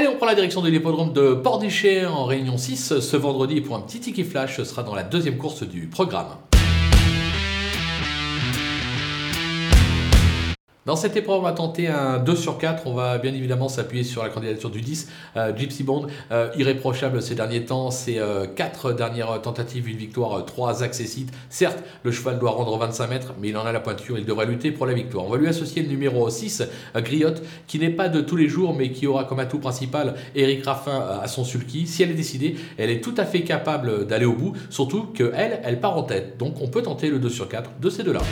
Allez, on prend la direction de l'hippodrome de Pornichet en Réunion 6 ce vendredi pour un petit ticket flash. Ce sera dans la deuxième course du programme. Dans cette épreuve, on va tenter un 2 sur 4. On va bien évidemment s'appuyer sur la candidature du 10, euh, Gypsy Bond. Euh, irréprochable ces derniers temps. C'est 4 euh, dernières tentatives, une victoire, 3 accessites. Certes, le cheval doit rendre 25 mètres, mais il en a la pointure. Il devrait lutter pour la victoire. On va lui associer le numéro 6, Griotte, qui n'est pas de tous les jours, mais qui aura comme atout principal Eric Raffin à son sulky. Si elle est décidée, elle est tout à fait capable d'aller au bout. Surtout qu'elle, elle part en tête. Donc on peut tenter le 2 sur 4 de ces deux-là.